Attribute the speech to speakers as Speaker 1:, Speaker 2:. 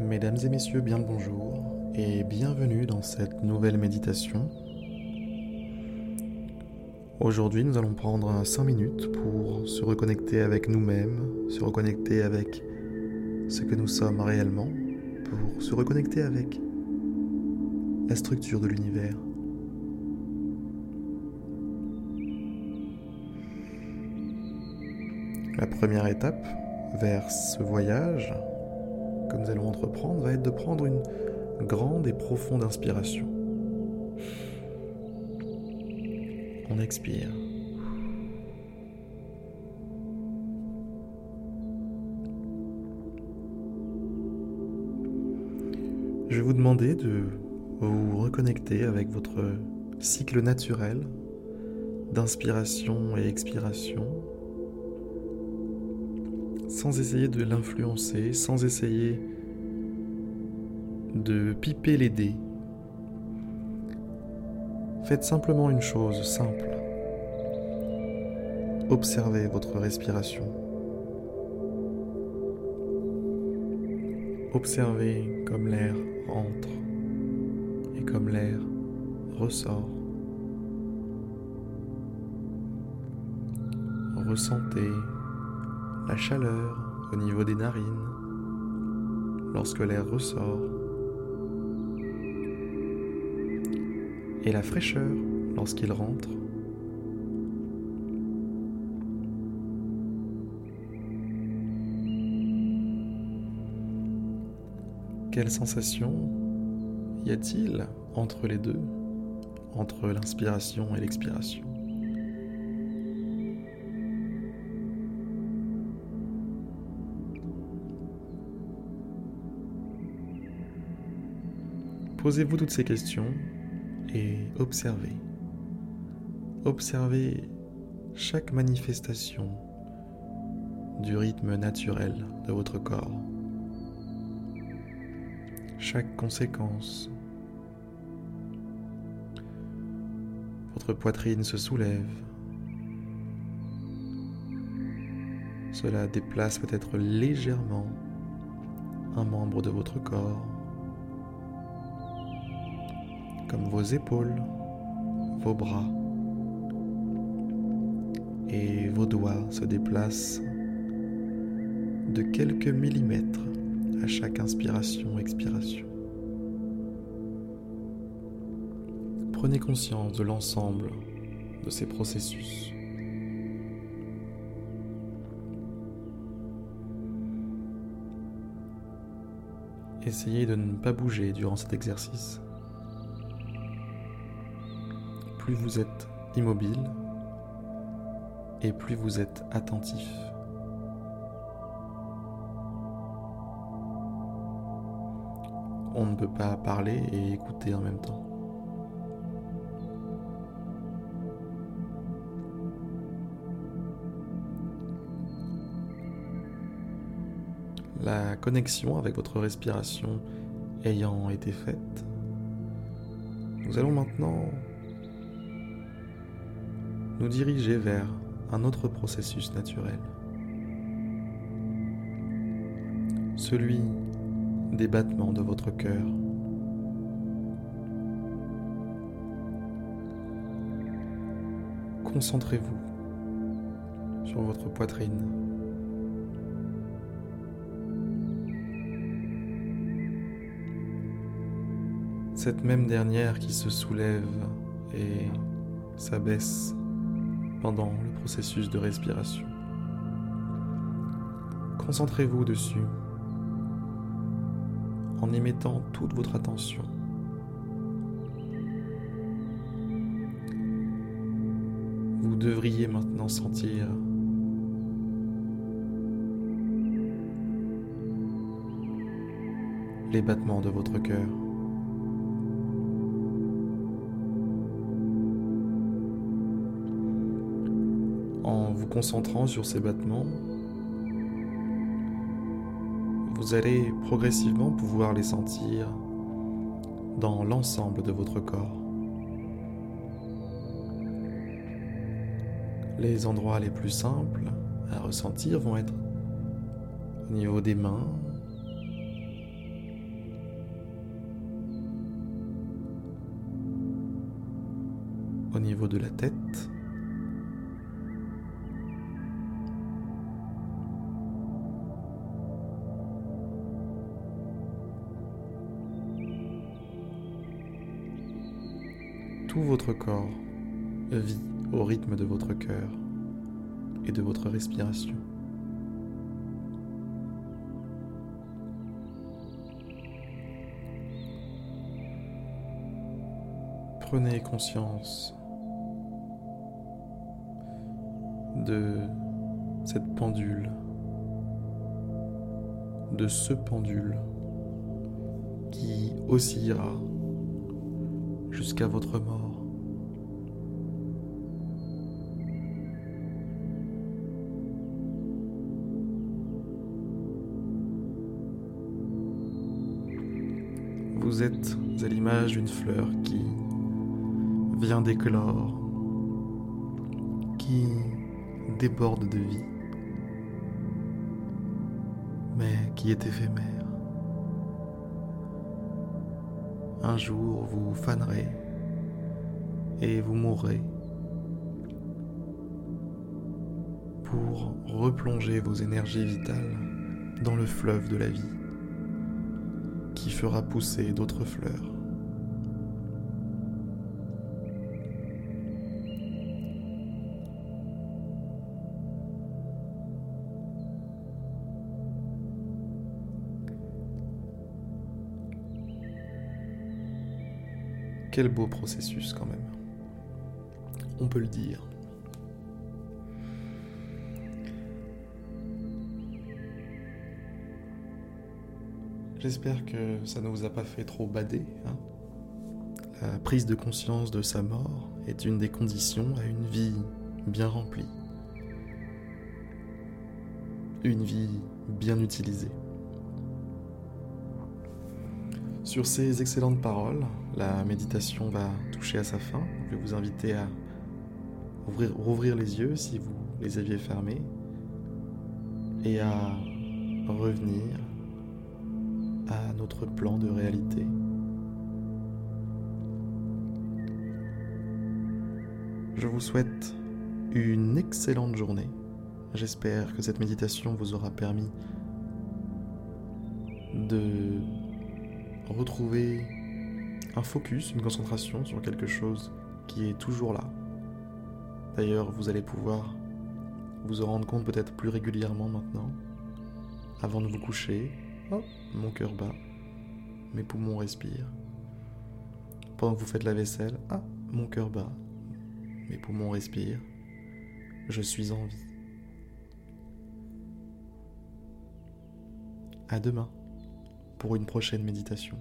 Speaker 1: Mesdames et messieurs, bien le bonjour et bienvenue dans cette nouvelle méditation. Aujourd'hui, nous allons prendre 5 minutes pour se reconnecter avec nous-mêmes, se reconnecter avec ce que nous sommes réellement, pour se reconnecter avec la structure de l'univers. La première étape vers ce voyage que nous allons entreprendre va être de prendre une grande et profonde inspiration. On expire. Je vais vous demander de vous reconnecter avec votre cycle naturel d'inspiration et expiration sans essayer de l'influencer, sans essayer de piper les dés. Faites simplement une chose simple. Observez votre respiration. Observez comme l'air entre et comme l'air ressort. Ressentez la chaleur au niveau des narines lorsque l'air ressort et la fraîcheur lorsqu'il rentre. Quelle sensation y a-t-il entre les deux, entre l'inspiration et l'expiration? Posez-vous toutes ces questions et observez. Observez chaque manifestation du rythme naturel de votre corps. Chaque conséquence. Votre poitrine se soulève. Cela déplace peut-être légèrement un membre de votre corps comme vos épaules, vos bras et vos doigts se déplacent de quelques millimètres à chaque inspiration-expiration. Prenez conscience de l'ensemble de ces processus. Essayez de ne pas bouger durant cet exercice plus vous êtes immobile et plus vous êtes attentif. On ne peut pas parler et écouter en même temps. La connexion avec votre respiration ayant été faite, nous allons maintenant nous diriger vers un autre processus naturel. Celui des battements de votre cœur. Concentrez-vous sur votre poitrine. Cette même dernière qui se soulève et s'abaisse pendant le processus de respiration. Concentrez-vous dessus en y mettant toute votre attention. Vous devriez maintenant sentir les battements de votre cœur. concentrant sur ces battements, vous allez progressivement pouvoir les sentir dans l'ensemble de votre corps. Les endroits les plus simples à ressentir vont être au niveau des mains, au niveau de la tête, Tout votre corps vit au rythme de votre cœur et de votre respiration. Prenez conscience de cette pendule, de ce pendule qui oscillera jusqu'à votre mort. Vous êtes à l'image d'une fleur qui vient d'éclore, qui déborde de vie, mais qui est éphémère. Un jour, vous fanerez et vous mourrez pour replonger vos énergies vitales dans le fleuve de la vie qui fera pousser d'autres fleurs. Quel beau processus quand même. On peut le dire. J'espère que ça ne vous a pas fait trop bader. Hein. La prise de conscience de sa mort est une des conditions à une vie bien remplie. Une vie bien utilisée. Sur ces excellentes paroles, la méditation va toucher à sa fin. Je vais vous inviter à ouvrir, rouvrir les yeux si vous les aviez fermés et à revenir à notre plan de réalité. Je vous souhaite une excellente journée. J'espère que cette méditation vous aura permis de retrouver un focus, une concentration sur quelque chose qui est toujours là. D'ailleurs, vous allez pouvoir vous en rendre compte peut-être plus régulièrement maintenant. Avant de vous coucher, mon cœur bat, mes poumons respirent. Pendant que vous faites la vaisselle, ah, mon cœur bat, mes poumons respirent, je suis en vie. À demain pour une prochaine méditation.